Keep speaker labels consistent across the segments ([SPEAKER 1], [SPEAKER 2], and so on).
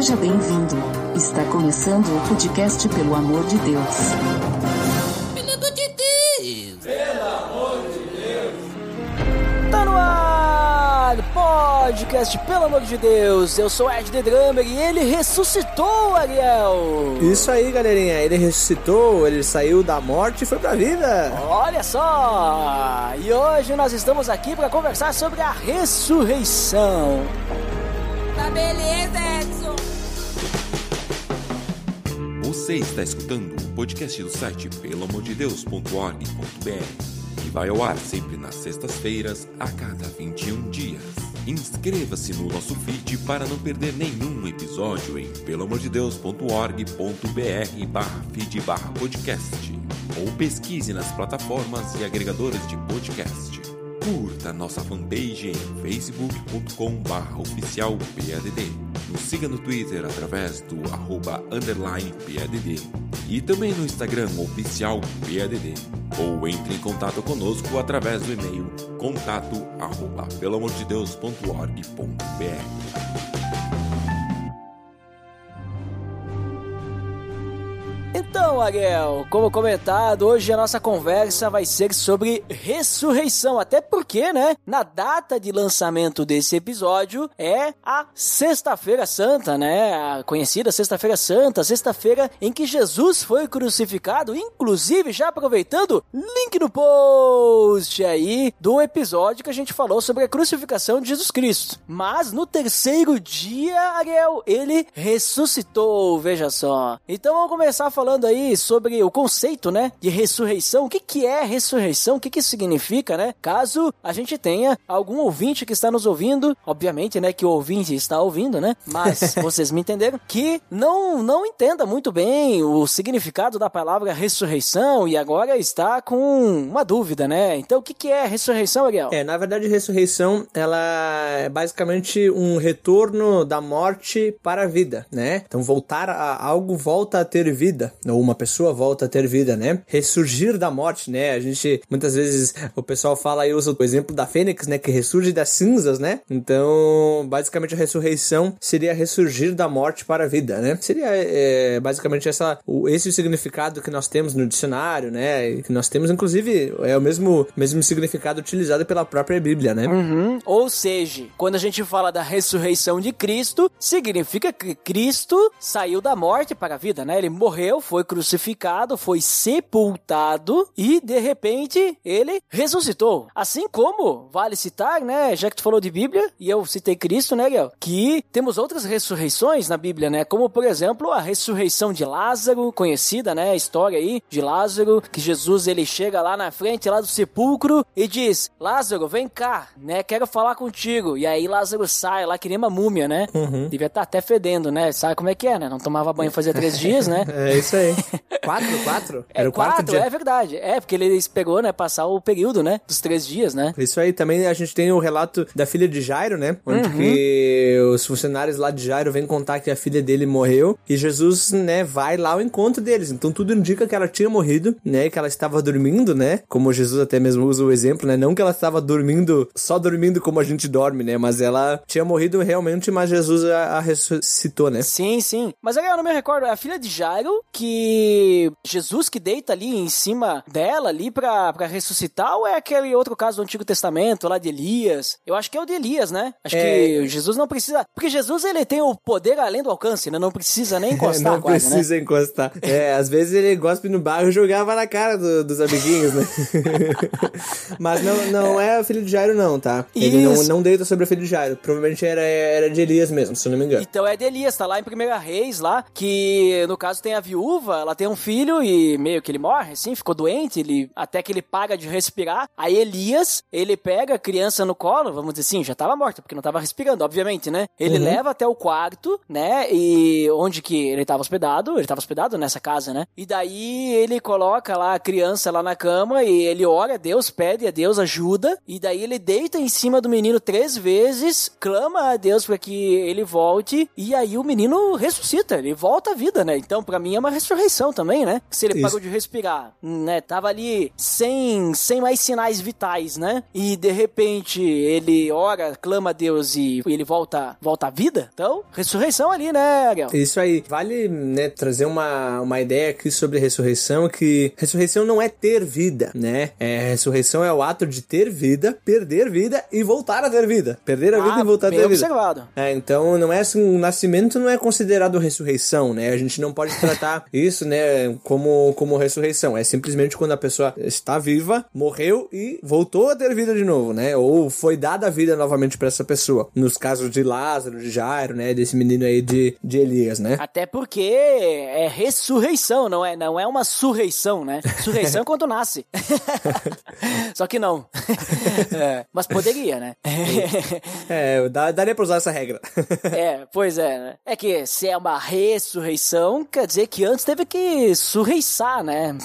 [SPEAKER 1] Seja bem-vindo. Está começando o podcast Pelo Amor de Deus.
[SPEAKER 2] Pelo amor de Deus!
[SPEAKER 3] Tá no ar! Podcast, pelo amor de Deus! Eu sou Ed The Drummer e ele ressuscitou, Ariel!
[SPEAKER 4] Isso aí, galerinha. Ele ressuscitou, ele saiu da morte e foi pra vida.
[SPEAKER 3] Olha só! E hoje nós estamos aqui para conversar sobre a ressurreição.
[SPEAKER 2] Tá beleza,
[SPEAKER 5] Você está escutando o podcast do site pelamordedeus.org.br que vai ao ar sempre nas sextas-feiras, a cada 21 dias. Inscreva-se no nosso feed para não perder nenhum episódio em pelamordedeus.org.br barra feed barra podcast ou pesquise nas plataformas e agregadores de podcast. Curta nossa fanpage em facebook.com barra oficial PADD. Nos siga no Twitter através do arroba underline PADD e também no Instagram oficial PADD. Ou entre em contato conosco através do e-mail contato arroba pelamordedeus.org.br.
[SPEAKER 3] Então, Ariel, como comentado, hoje a nossa conversa vai ser sobre ressurreição. Até porque, né? Na data de lançamento desse episódio é a Sexta-feira Santa, né? A conhecida Sexta-feira Santa, sexta-feira em que Jesus foi crucificado. Inclusive, já aproveitando, link no post aí do episódio que a gente falou sobre a crucificação de Jesus Cristo. Mas no terceiro dia, Ariel, ele ressuscitou, veja só. Então vamos começar falando aí sobre o conceito, né, de ressurreição. O que que é ressurreição? O que que significa, né? Caso a gente tenha algum ouvinte que está nos ouvindo, obviamente, né, que o ouvinte está ouvindo, né? Mas vocês me entenderam que não não entenda muito bem o significado da palavra ressurreição e agora está com uma dúvida, né? Então, o que que é ressurreição, Ariel?
[SPEAKER 4] É, na verdade, ressurreição, ela é basicamente um retorno da morte para a vida, né? Então, voltar a algo volta a ter vida, ou uma pessoa volta a ter vida, né? Ressurgir da morte, né? A gente, muitas vezes, o pessoal fala e usa o exemplo da fênix, né? Que ressurge das cinzas, né? Então, basicamente, a ressurreição seria ressurgir da morte para a vida, né? Seria, é, basicamente, essa, esse o significado que nós temos no dicionário, né? Que nós temos, inclusive, é o mesmo, mesmo significado utilizado pela própria Bíblia, né?
[SPEAKER 3] Uhum. Ou seja, quando a gente fala da ressurreição de Cristo, significa que Cristo saiu da morte para a vida, né? Ele morreu, foi crucificado, foi sepultado e de repente ele ressuscitou. Assim como vale citar, né? Já que tu falou de Bíblia e eu citei Cristo, né, Gael? Que temos outras ressurreições na Bíblia, né? Como por exemplo a ressurreição de Lázaro, conhecida, né? A história aí de Lázaro, que Jesus ele chega lá na frente lá do sepulcro e diz: Lázaro, vem cá, né? Quero falar contigo. E aí Lázaro sai lá que nem uma múmia, né?
[SPEAKER 4] Uhum.
[SPEAKER 3] Devia estar até fedendo, né? Sabe como é que é, né? Não tomava banho fazia três dias, né?
[SPEAKER 4] É isso aí. quatro? Quatro?
[SPEAKER 3] É
[SPEAKER 4] Era o quarto
[SPEAKER 3] quatro,
[SPEAKER 4] dia.
[SPEAKER 3] é verdade. É, porque ele pegou, né, passar o período, né, dos três dias, né?
[SPEAKER 4] Isso aí, também a gente tem o relato da filha de Jairo, né? Onde que os funcionários lá de Jairo vêm contar que a filha dele morreu e Jesus, né, vai lá ao encontro deles. Então tudo indica que ela tinha morrido, né? Que ela estava dormindo, né? Como Jesus até mesmo usa o exemplo, né? Não que ela estava dormindo, só dormindo como a gente dorme, né? Mas ela tinha morrido realmente, mas Jesus a, a ressuscitou, né?
[SPEAKER 3] Sim, sim. Mas agora eu não me recordo, é a filha de Jairo que Jesus que deita ali em cima dela ali pra, pra ressuscitar ou é aquele outro caso do Antigo Testamento lá de Elias? Eu acho que é o de Elias, né? Acho
[SPEAKER 4] É.
[SPEAKER 3] que Jesus não precisa, porque Jesus ele tem o poder além do alcance, né? Não precisa nem encostar
[SPEAKER 4] não
[SPEAKER 3] quase, né?
[SPEAKER 4] precisa encostar. É, às vezes ele gospe no barro e jogava na cara do- dos amiguinhos, né? Mas não, não é a filha de Jairo, não, tá? Ele não,
[SPEAKER 3] Isso.
[SPEAKER 4] não deita sobre a filha de Jairo. Provavelmente era, era de Elias mesmo, se eu não me engano.
[SPEAKER 3] Então é de Elias, tá lá em Primeira Reis, lá, que no caso tem a viúva, ela tem um filho e meio que ele morre, assim, ficou doente, ele até que ele paga de respirar. Aí Elias, ele pega a criança no colo, vamos dizer assim, já tava morta, porque não tava respirando, obviamente, né? Ele leva até o quarto, né? E onde que ele tava hospedado, ele tava hospedado nessa casa, né? E daí ele coloca lá a criança lá na cama e ele ora a Deus, pede a Deus ajuda, e daí ele deita em cima do menino três vezes, clama a Deus para que ele volte, e aí o menino ressuscita, ele volta à vida, né? Então, pra mim é uma ressurreição também, né? Se ele
[SPEAKER 4] Isso.
[SPEAKER 3] parou de respirar, né? Tava ali sem, sem mais sinais vitais, né? E de repente ele ora, clama a Deus e ele volta, volta à vida. Então, ressurreição ali, né, Ariel?
[SPEAKER 4] Isso aí. Vale né, trazer uma, uma ideia aqui sobre ressurreição, que ressurreição não é ter vida, né? É, ressurreição é o ato de ter vida, perder vida e voltar a ter vida. Perder a vida
[SPEAKER 3] Ah,
[SPEAKER 4] e voltar a ter vida.
[SPEAKER 3] observado.
[SPEAKER 4] É, então não é assim, o nascimento não é considerado ressurreição, né? A gente não pode tratar isso, né, como, como ressurreição. É simplesmente quando a pessoa está viva, morreu e voltou a ter vida de novo, né? Ou foi dada a vida novamente para essa pessoa. Nos casos de Lázaro, de Jairo, né, desse menino aí de, de Elias, né?
[SPEAKER 3] Até porque é ressurreição, não é, não é uma surreição, né? Surreição é quando nasce. Só que não. É, mas poderia, né?
[SPEAKER 4] É, dá, daria pra usar essa regra.
[SPEAKER 3] É, pois é, né? É que se é uma ressurreição, quer dizer que antes teve que surreiçar, né?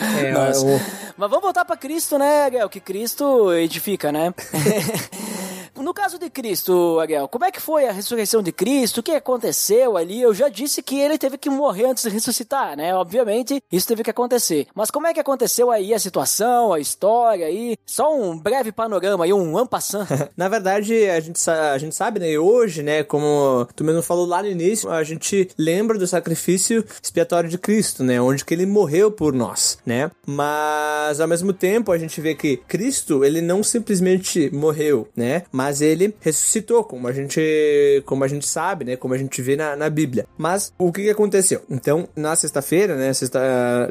[SPEAKER 4] É, o-
[SPEAKER 3] Mas vamos voltar pra Cristo, né, Ariel? Que Cristo edifica, né? No caso de Cristo, Ariel, como é que foi a ressurreição de Cristo? O que aconteceu ali? Eu já disse que ele teve que morrer antes de ressuscitar, né? Obviamente, isso teve que acontecer. Mas como é que aconteceu aí a situação, a história aí? Só um breve panorama aí, um ampassant.
[SPEAKER 4] Na verdade, a gente, a gente sabe, né? e Hoje, né? Como tu mesmo falou lá no início, a gente lembra do sacrifício expiatório de Cristo, né? Onde que ele morreu por nós, né? Mas ao mesmo tempo, a gente vê que Cristo, ele não simplesmente morreu, né? Mas ele ressuscitou, como a gente, como a gente sabe, né? Como a gente vê na, na Bíblia. Mas o que, que aconteceu? Então, na sexta-feira, né? Sexta,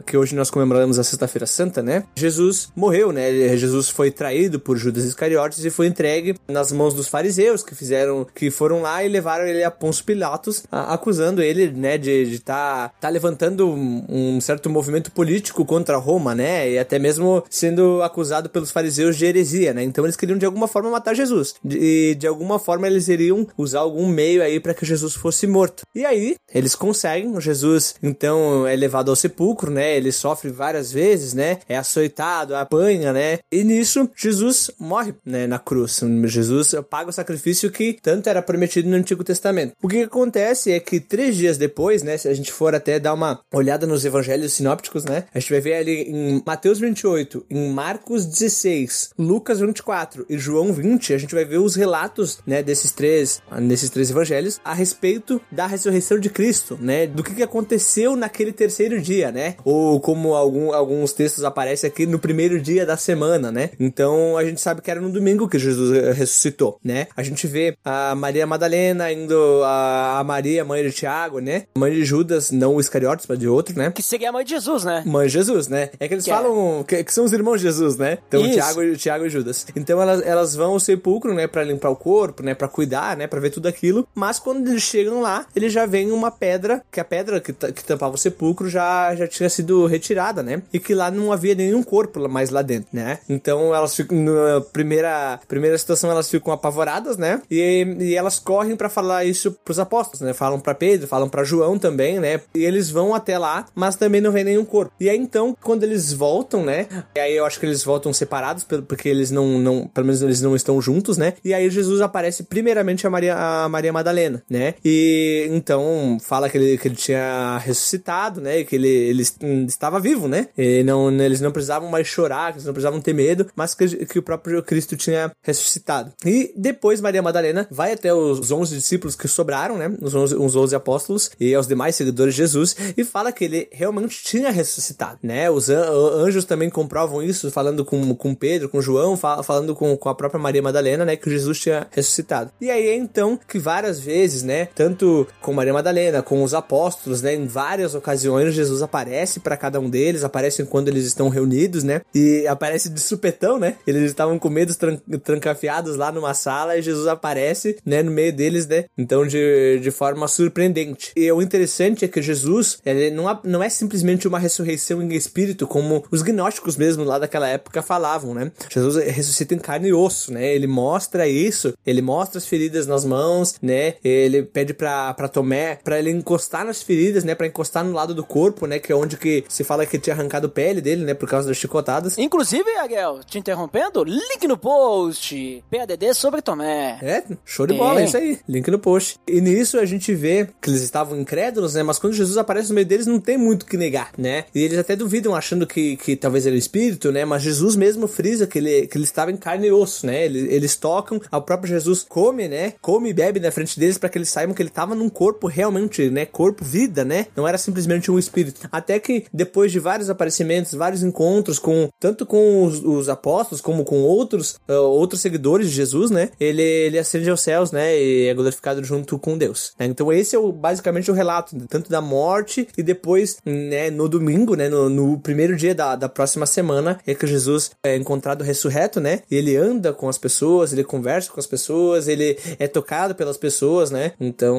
[SPEAKER 4] que hoje nós comemoramos a Sexta-feira Santa, né? Jesus morreu, né? Jesus foi traído por Judas Iscariotes e foi entregue nas mãos dos fariseus que fizeram, que foram lá e levaram ele a Pôncio Pilatos, a- acusando ele, né? De estar tá, tá levantando um, um certo movimento político contra Roma, né? E até mesmo sendo acusado pelos fariseus de heresia, né? Então eles queriam de alguma forma matar Jesus. E de alguma forma eles iriam usar algum meio aí para que Jesus fosse morto. E aí eles conseguem. Jesus então é levado ao sepulcro, né? Ele sofre várias vezes, né? É açoitado, apanha, né? E nisso Jesus morre, né? Na cruz. Jesus paga o sacrifício que tanto era prometido no Antigo Testamento. O que acontece é que três dias depois, né? Se a gente for até dar uma olhada nos evangelhos sinópticos, né? A gente vai ver ali em Mateus 28, em Marcos 16, Lucas 24 e João 20, a gente vai ver os relatos, né, desses três, nesses três evangelhos a respeito da ressurreição de Cristo, né? Do que, que aconteceu naquele terceiro dia, né? Ou como algum, alguns textos aparecem aqui no primeiro dia da semana, né? Então a gente sabe que era no domingo que Jesus ressuscitou, né? A gente vê a Maria Madalena indo a, Maria, mãe de Tiago, né? Mãe de Judas, não o Iscariotes, mas de outro, né?
[SPEAKER 3] que seria a mãe de Jesus, né?
[SPEAKER 4] Mãe de Jesus, né? É que eles
[SPEAKER 3] Que é.
[SPEAKER 4] falam que, que são os irmãos de Jesus, né? Então. Tiago, e- Tiago e Judas. Então, elas, elas vão ao sepulcro, né? Pra limpar o corpo, né? Pra cuidar, né? Pra ver tudo aquilo. Mas quando eles chegam lá, eles já veem uma pedra, que a pedra que, que tampava o sepulcro já, já tinha sido retirada, né? E que lá não havia nenhum corpo mais lá dentro, né? Então, elas ficam, na primeira, primeira situação, elas ficam apavoradas, né? E, e elas correm pra falar isso pros apóstolos, né? Falam pra Pedro, falam pra João também, né? E eles vão até lá, mas também não vê nenhum corpo. E aí então, quando eles voltam, né? E aí eu acho que eles voltam separados, porque eles não, não pelo menos eles não estão juntos, né? E aí Jesus aparece primeiramente a Maria, a Maria Madalena, né? E então fala que ele, que ele tinha ressuscitado, né? E que ele, ele hum, estava vivo, né? E não, eles não precisavam mais chorar, eles não precisavam ter medo, mas que, que o próprio Cristo tinha ressuscitado. E depois Maria Madalena vai até os 11 discípulos que sobraram, né? Os 11, os 11 apóstolos e aos demais seguidores de Jesus e fala que ele realmente tinha ressuscitado, né? Os an- anjos também comprovam isso, falando com, com Pedro, com João, fa- falando com, com a própria Maria Madalena, né? Que Jesus tinha ressuscitado. E aí é então que várias vezes, né? Tanto com Maria Madalena, com os apóstolos, né? Em várias ocasiões, Jesus aparece para cada um deles, aparece quando eles estão reunidos, né? E aparece de supetão, né? Eles estavam com medos tran trancafiados lá numa sala e Jesus aparece, né? No meio deles, né? Então, de, de forma surpreendente. E o interessante é que Jesus, ele não, não é simplesmente uma ressurreição em espírito, como os gnósticos mesmo lá daquela época falavam, né? Jesus ressuscita em carne e osso, né? Ele mostra mostra isso, ele mostra as feridas nas mãos, né? Ele pede pra, pra Tomé, pra ele encostar nas feridas, né? Pra encostar no lado do corpo, né? Que é onde que se fala que tinha arrancado pele dele, né? Por causa das chicotadas.
[SPEAKER 3] Inclusive, Ariel, te interrompendo, link no post. PADD sobre Tomé.
[SPEAKER 4] É, show de bola, é isso aí. Link no post. E nisso a gente vê que eles estavam incrédulos, né? Mas quando Jesus aparece no meio deles, não tem muito o que negar, né? E eles até duvidam, achando que, que talvez ele é o espírito, né? Mas Jesus mesmo frisa que ele, que ele estava em carne e osso, né? Eles, eles tocam, o próprio Jesus come, né? Come e bebe na frente deles para que eles saibam que ele estava num corpo realmente, né? Corpo, vida, né? Não era simplesmente um espírito. Até que depois de vários aparecimentos, vários encontros com tanto com os, os apóstolos como com outros uh, outros seguidores de Jesus, né? Ele, ele ascende aos céus, né? E é glorificado junto com Deus. Né? Então esse é o, basicamente o relato, tanto da morte e depois, né? No domingo, né? No, no primeiro dia da, da próxima semana é que Jesus é encontrado ressurreto, né? E ele anda com as pessoas, ele conversa com as pessoas, ele é tocado pelas pessoas, né? Então,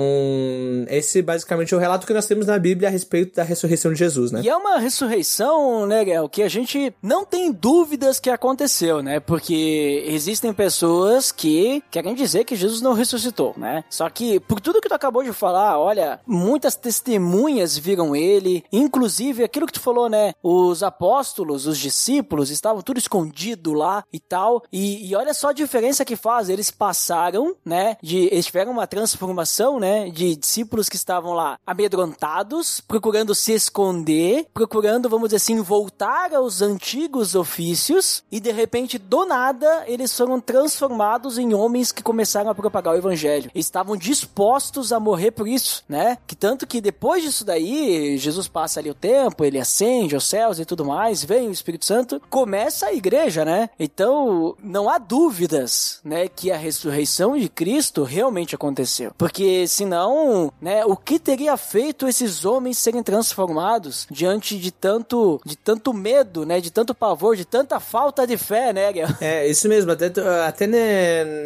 [SPEAKER 4] esse basicamente é o relato que nós temos na Bíblia a respeito da ressurreição de Jesus, né?
[SPEAKER 3] E é uma ressurreição, né, Gael, que a gente não tem dúvidas que aconteceu, né? Porque existem pessoas que querem dizer que Jesus não ressuscitou, né? Só que, por tudo que tu acabou de falar, olha, muitas testemunhas viram ele, inclusive aquilo que tu falou, né? Os apóstolos, os discípulos, estavam tudo escondido lá e tal. E, e olha só a diferença que faz. Eles passaram, né? De, eles tiveram uma transformação, né? De discípulos que estavam lá amedrontados, procurando se esconder, procurando, vamos dizer assim, voltar aos antigos ofícios. E de repente, do nada, eles foram transformados em homens que começaram a propagar o evangelho. estavam dispostos a morrer por isso, né? Que tanto que depois disso daí, Jesus passa ali o tempo, ele ascende aos céus e tudo mais, vem o Espírito Santo, começa a igreja, né? Então, não há dúvidas, né, que a ressurreição de Cristo realmente aconteceu. Porque senão, né, o que teria feito esses homens serem transformados diante de tanto de tanto medo, né, de tanto pavor, de tanta falta de fé, né, Ariel?
[SPEAKER 4] É, isso mesmo, até, até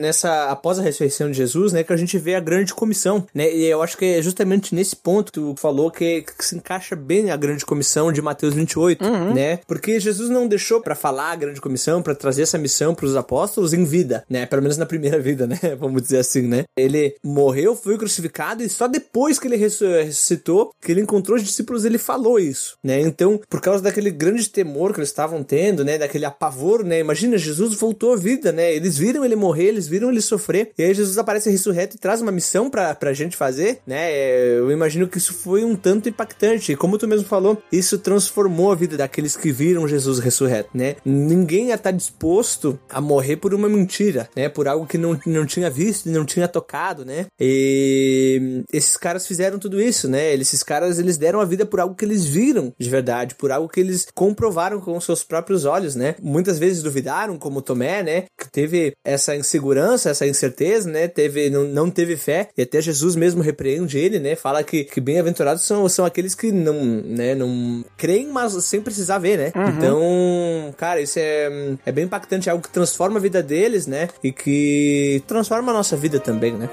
[SPEAKER 4] nessa após a ressurreição de Jesus, né, que a gente vê a grande comissão, né? E eu acho que é justamente nesse ponto que tu falou que, que se encaixa bem a grande comissão de Mateus 28, uhum. né? Porque Jesus não deixou para falar a grande comissão, para trazer essa missão para os apóstolos em vida, né? Pelo menos na primeira vida, né? Vamos dizer assim, né? Ele morreu, foi crucificado e só depois que ele ressuscitou, que ele encontrou os discípulos, ele falou isso, né? Então, por causa daquele grande temor que eles estavam tendo, né? Daquele apavor, né? Imagina, Jesus voltou à vida, né? Eles viram ele morrer, eles viram ele sofrer, e aí Jesus aparece ressurreto e traz uma missão pra, pra gente fazer, né? Eu imagino que isso foi um tanto impactante. E como tu mesmo falou, isso transformou a vida daqueles que viram Jesus ressurreto, né? Ninguém ia estar disposto a morrer por uma mentira, né? Por algo que não, não tinha visto, não tinha tocado, né? E esses caras fizeram tudo isso, né? Esses caras, eles deram a vida por algo que eles viram de verdade, por algo que eles comprovaram com seus próprios olhos, né? Muitas vezes duvidaram, como Tomé, né? Que teve essa insegurança, essa incerteza, né? Teve, não, não teve fé, e até Jesus mesmo repreende ele, né? Fala que, que bem-aventurados são, são aqueles que não, né? Não creem, mas sem precisar ver, né? Uhum. Então, cara, isso é, é bem impactante, é algo que transforma a vida deles, né? E que transforma a nossa vida também, né?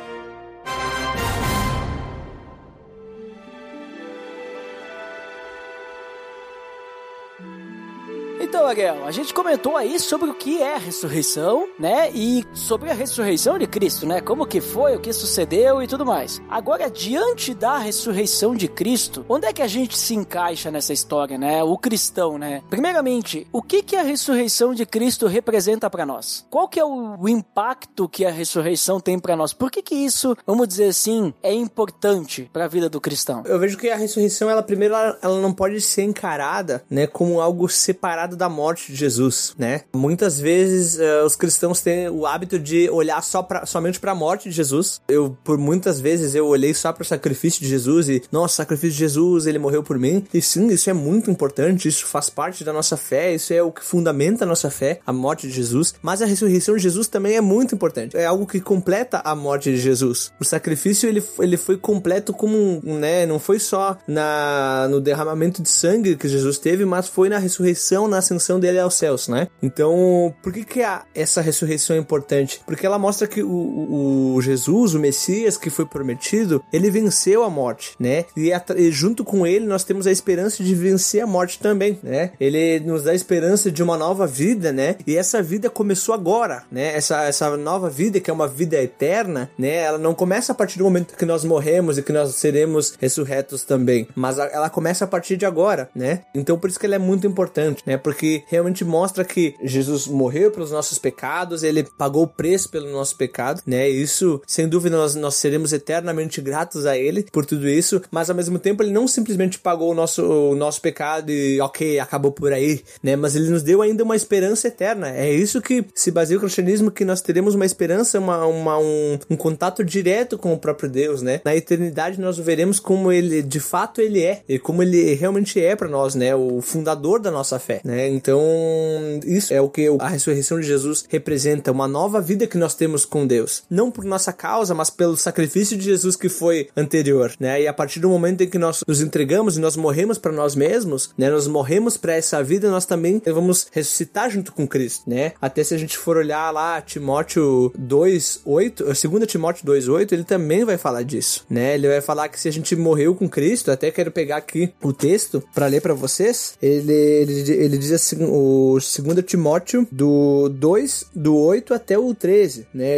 [SPEAKER 3] Então, Ariel, a gente comentou aí sobre o que é a ressurreição, né? E sobre a ressurreição de Cristo, né? Como que foi, o que sucedeu e tudo mais. Agora, diante da ressurreição de Cristo, onde é que a gente se encaixa nessa história, né? O cristão, né? Primeiramente, o que que a ressurreição de Cristo representa para nós? Qual que é o impacto que a ressurreição tem para nós? Por que que isso, vamos dizer assim, é importante para a vida do cristão?
[SPEAKER 4] Eu vejo que a ressurreição, ela primeiro, ela, ela não pode ser encarada, né, como algo separado da morte de Jesus, né? Muitas vezes uh, os cristãos têm o hábito de olhar só pra, somente para a morte de Jesus. Eu, por muitas vezes, eu olhei só para o sacrifício de Jesus e, nossa, sacrifício de Jesus, ele morreu por mim. E sim, isso é muito importante, isso faz parte da nossa fé, isso é o que fundamenta a nossa fé, a morte de Jesus. Mas a ressurreição de Jesus também é muito importante. É algo que completa a morte de Jesus. O sacrifício, ele, ele foi completo como, né? Não foi só na, no derramamento de sangue que Jesus teve, mas foi na ressurreição, na ascensão dele aos céus, né? Então, por que que a, essa ressurreição é importante? Porque ela mostra que o, o, Jesus, o Messias que foi prometido, ele venceu a morte, né? E, a, e junto com ele nós temos a esperança de vencer a morte também, né? Ele nos dá a esperança de uma nova vida, né? E essa vida começou agora, né? Essa, essa nova vida, que é uma vida eterna, né? Ela não começa a partir do momento que nós morremos e que nós seremos ressurretos também, mas ela começa a partir de agora, né? Então por isso que ela é muito importante, né? Porque realmente mostra que Jesus morreu pelos nossos pecados, ele pagou o preço pelo nosso pecado, né? Isso, sem dúvida, nós, nós seremos eternamente gratos a ele por tudo isso, mas ao mesmo tempo ele não simplesmente pagou o nosso, o nosso pecado e ok, acabou por aí, né? Mas ele nos deu ainda uma esperança eterna. É isso que se baseia o cristianismo, que nós teremos uma esperança, uma, uma um, um contato direto com o próprio Deus, né? Na eternidade nós veremos como ele, de fato, ele é, e como ele realmente é para nós, né? O fundador da nossa fé, né? Então, isso é o que a ressurreição de Jesus representa, uma nova vida que nós temos com Deus. Não por nossa causa, mas pelo sacrifício de Jesus que foi anterior, né? E a partir do momento em que nós nos entregamos e nós morremos para nós mesmos, né? Nós morremos para essa vida, nós também vamos ressuscitar junto com Cristo, né? Até se a gente for olhar lá Timóteo 2:8, 2 Timóteo 2:8, ele também vai falar disso, né? Ele vai falar que se a gente morreu com Cristo, até quero pegar aqui o texto para ler para vocês. Ele, ele, ele diz assim, o 2 Timóteo do 2 do 8 até o 13, né?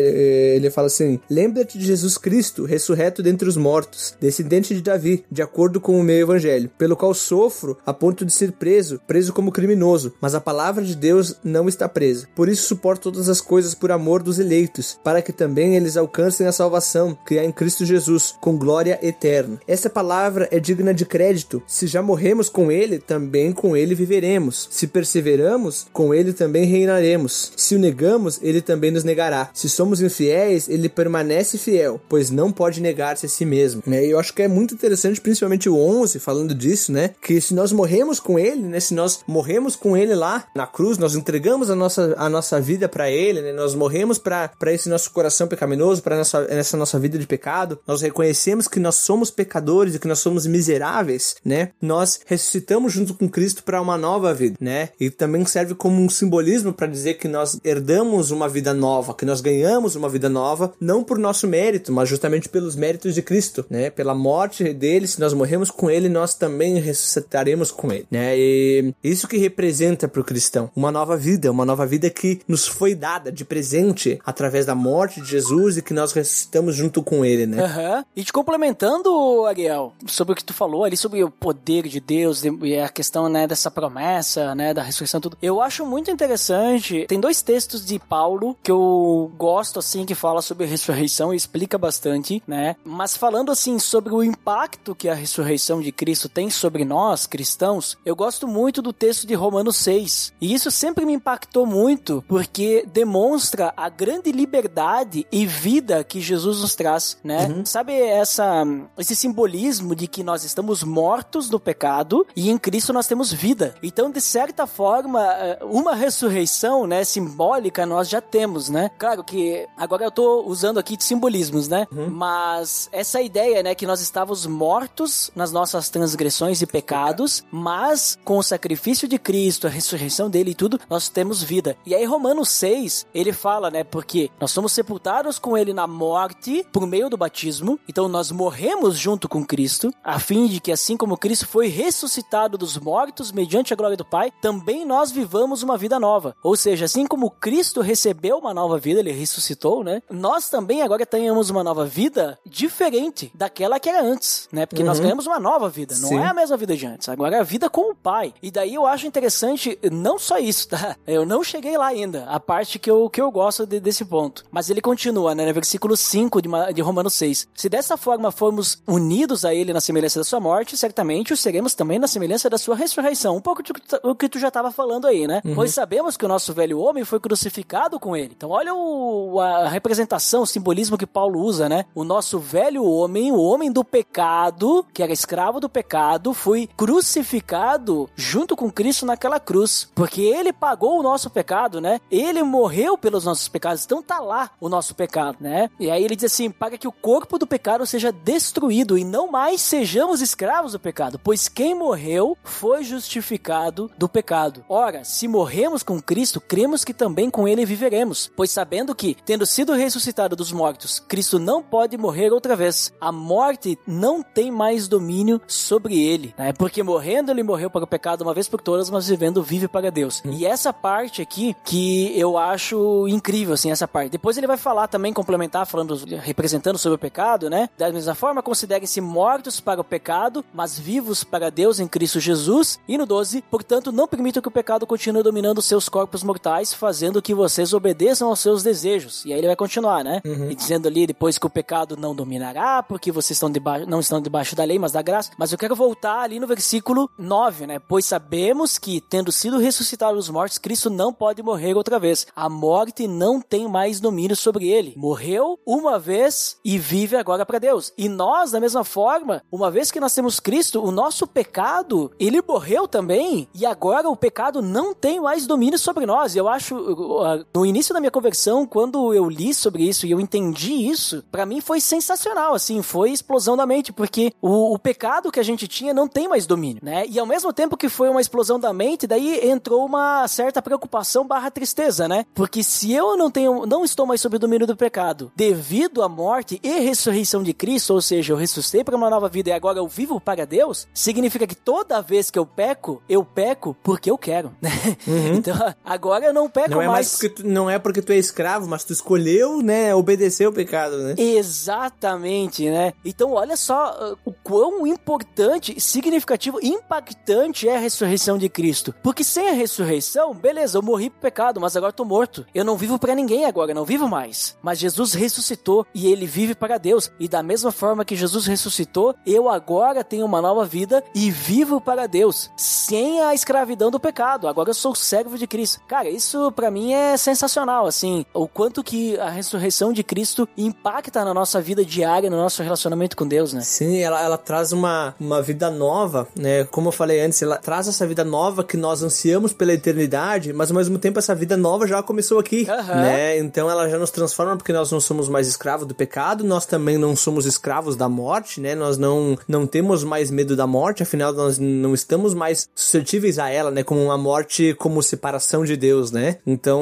[SPEAKER 4] Ele fala assim: "Lembra-te de Jesus Cristo, ressurreto dentre os mortos, descendente de Davi, de acordo com o meu evangelho, pelo qual sofro a ponto de ser preso, preso como criminoso, mas a palavra de Deus não está presa. Por isso suporto todas as coisas por amor dos eleitos, para que também eles alcancem a salvação que há em Cristo Jesus, com glória eterna. Essa palavra é digna de crédito. Se já morremos com ele, também com ele viveremos. Se perseveramos, com ele também reinaremos. Se o negamos, ele também nos negará. Se somos infiéis, ele permanece fiel, pois não pode negar-se a si mesmo. Né? E eu acho que é muito interessante, principalmente o 11, falando disso, né? Que se nós morremos com ele, né? Se nós morremos com ele lá na cruz, nós entregamos a nossa, a nossa vida para ele, né? Nós morremos para esse nosso coração pecaminoso, para essa nossa vida de pecado. Nós reconhecemos que nós somos pecadores e que nós somos miseráveis, né? Nós ressuscitamos junto com Cristo para uma nova vida, né? E também serve como um simbolismo para dizer que nós herdamos uma vida nova, que nós ganhamos uma vida nova, não por nosso mérito, mas justamente pelos méritos de Cristo, né? Pela morte dele, se nós morremos com ele, nós também ressuscitaremos com ele, né? E isso que representa para o cristão uma nova vida, uma nova vida que nos foi dada de presente através da morte de Jesus e que nós ressuscitamos junto com ele, né?
[SPEAKER 3] Uhum. E te complementando, Ariel, sobre o que tu falou ali sobre o poder de Deus e a questão, né, dessa promessa, né, da ressurreição tudo. Eu acho muito interessante. Tem dois textos de Paulo que eu gosto assim que fala sobre a ressurreição e explica bastante, né? Mas falando assim sobre o impacto que a ressurreição de Cristo tem sobre nós, cristãos, eu gosto muito do texto de Romanos 6. E isso sempre me impactou muito porque demonstra a grande liberdade e vida que Jesus nos traz, né? Uhum. Sabe essa esse simbolismo de que nós estamos mortos no pecado e em Cristo nós temos vida. Então, de certa forma, eh, uma ressurreição, né, simbólica nós já temos, né? Claro que agora eu tô usando aqui de simbolismos, né? Uhum. Mas essa ideia, né, que nós estávamos mortos nas nossas transgressões e pecados, mas com o sacrifício de Cristo, a ressurreição dele e tudo, nós temos vida. E aí Romanos 6, ele fala, né, porque nós somos sepultados com ele na morte por meio do batismo, então nós morremos junto com Cristo, a fim de que assim como Cristo foi ressuscitado dos mortos mediante a glória do Pai, também nós vivamos uma vida nova. Ou seja, assim como Cristo recebeu uma nova vida, ele ressuscitou, né? Nós também agora tenhamos uma nova vida diferente daquela que era antes, né? Porque uhum. nós ganhamos uma nova vida, não Sim. é a mesma vida de antes. Agora é a vida com o Pai. E daí eu acho interessante não só isso, tá? Eu não cheguei lá ainda, a parte que eu, que eu gosto de, desse ponto. Mas ele continua, né? No versículo 5 de, de Romanos 6. Se dessa forma formos unidos a ele na semelhança da sua morte, certamente o seremos também na semelhança da sua ressurreição. Um pouco o que tu já estava falando aí, né? Uhum. Pois sabemos que o nosso velho homem foi crucificado com ele. Então olha o, a representação, o simbolismo que Paulo usa, né? O nosso velho homem, o homem do pecado, que era escravo do pecado, foi crucificado junto com Cristo naquela cruz. Porque ele pagou o nosso pecado, né? Ele morreu pelos nossos pecados. Então tá lá o nosso pecado, né? E aí ele diz assim: para que o corpo do pecado seja destruído e não mais sejamos escravos do pecado. Pois quem morreu foi justificado do pecado. Ora, se morremos com Cristo, cremos que também com ele viveremos, pois sabendo que, tendo sido ressuscitado dos mortos, Cristo não pode morrer outra vez. A morte não tem mais domínio sobre ele, né? Porque morrendo ele morreu para o pecado uma vez por todas, mas vivendo vive para Deus. E essa parte aqui que eu acho incrível, assim, essa parte. Depois ele vai falar também, complementar, falando, representando sobre o pecado, né? Da mesma forma, considerem-se mortos para o pecado, mas vivos para Deus em Cristo Jesus. E no 12, portanto, não permitam que o pecado continue dominando seus corpos mortais, fazendo que vocês obedeçam aos seus desejos. E aí ele vai continuar, né? E dizendo ali depois que o pecado não dominará, porque vocês estão debaixo, não estão debaixo da lei, mas da graça. Mas eu quero voltar ali no versículo 9, né? Pois sabemos que, tendo sido ressuscitado dos mortos, Cristo não pode morrer outra vez. A morte não tem mais domínio sobre ele. Morreu uma vez e vive agora para Deus. E nós, da mesma forma, uma vez que nós temos Cristo, o nosso pecado, ele morreu também, e agora o pecado não tem mais domínio sobre nós. Eu acho, uh, no início da minha conversão, quando eu li sobre isso e eu entendi isso, para mim foi sensacional, assim, foi explosão da mente, porque o, o pecado que a gente tinha não tem mais domínio, né? E ao mesmo tempo que foi uma explosão da mente, daí entrou uma certa preocupação barra tristeza, né? Porque se eu não tenho, não estou mais sob o domínio do pecado, devido à morte e ressurreição de Cristo, ou seja, eu ressuscitei para uma nova vida e agora eu vivo para Deus, significa que toda vez que eu peco, eu peco porque eu quero, né? Então, agora eu não peco
[SPEAKER 4] Não é mais tu, não é porque tu é escravo, mas tu escolheu, né, obedecer o pecado, né?
[SPEAKER 3] Exatamente, né? Então, olha só uh, o quão importante, significativo, impactante é a ressurreição de Cristo. Porque sem a ressurreição, beleza, eu morri pro pecado, mas agora eu tô morto. Eu não vivo para ninguém agora, não vivo mais. Mas Jesus ressuscitou e ele vive para Deus. E da mesma forma que Jesus ressuscitou, eu agora tenho uma nova vida e vivo para Deus, sem a escravidão do pecado. Agora eu sou servo de Cristo. Cara, isso para mim é sensacional, assim, o quanto que a ressurreição de Cristo impacta na nossa vida diária, no nosso relacionamento com Deus, né?
[SPEAKER 4] Sim, ela, ela traz uma, uma vida nova, né? Como eu falei antes, ela traz essa vida nova que nós ansiamos pela eternidade, mas ao mesmo tempo essa vida nova já começou aqui,
[SPEAKER 3] Aham.
[SPEAKER 4] né? Então ela já nos transforma porque nós não somos mais escravos do pecado, nós também não somos escravos da morte, né? Nós não, não temos mais medo da morte, afinal nós não estamos mais suscetíveis a ela, né? Como uma morte como separação de Deus, né? Então,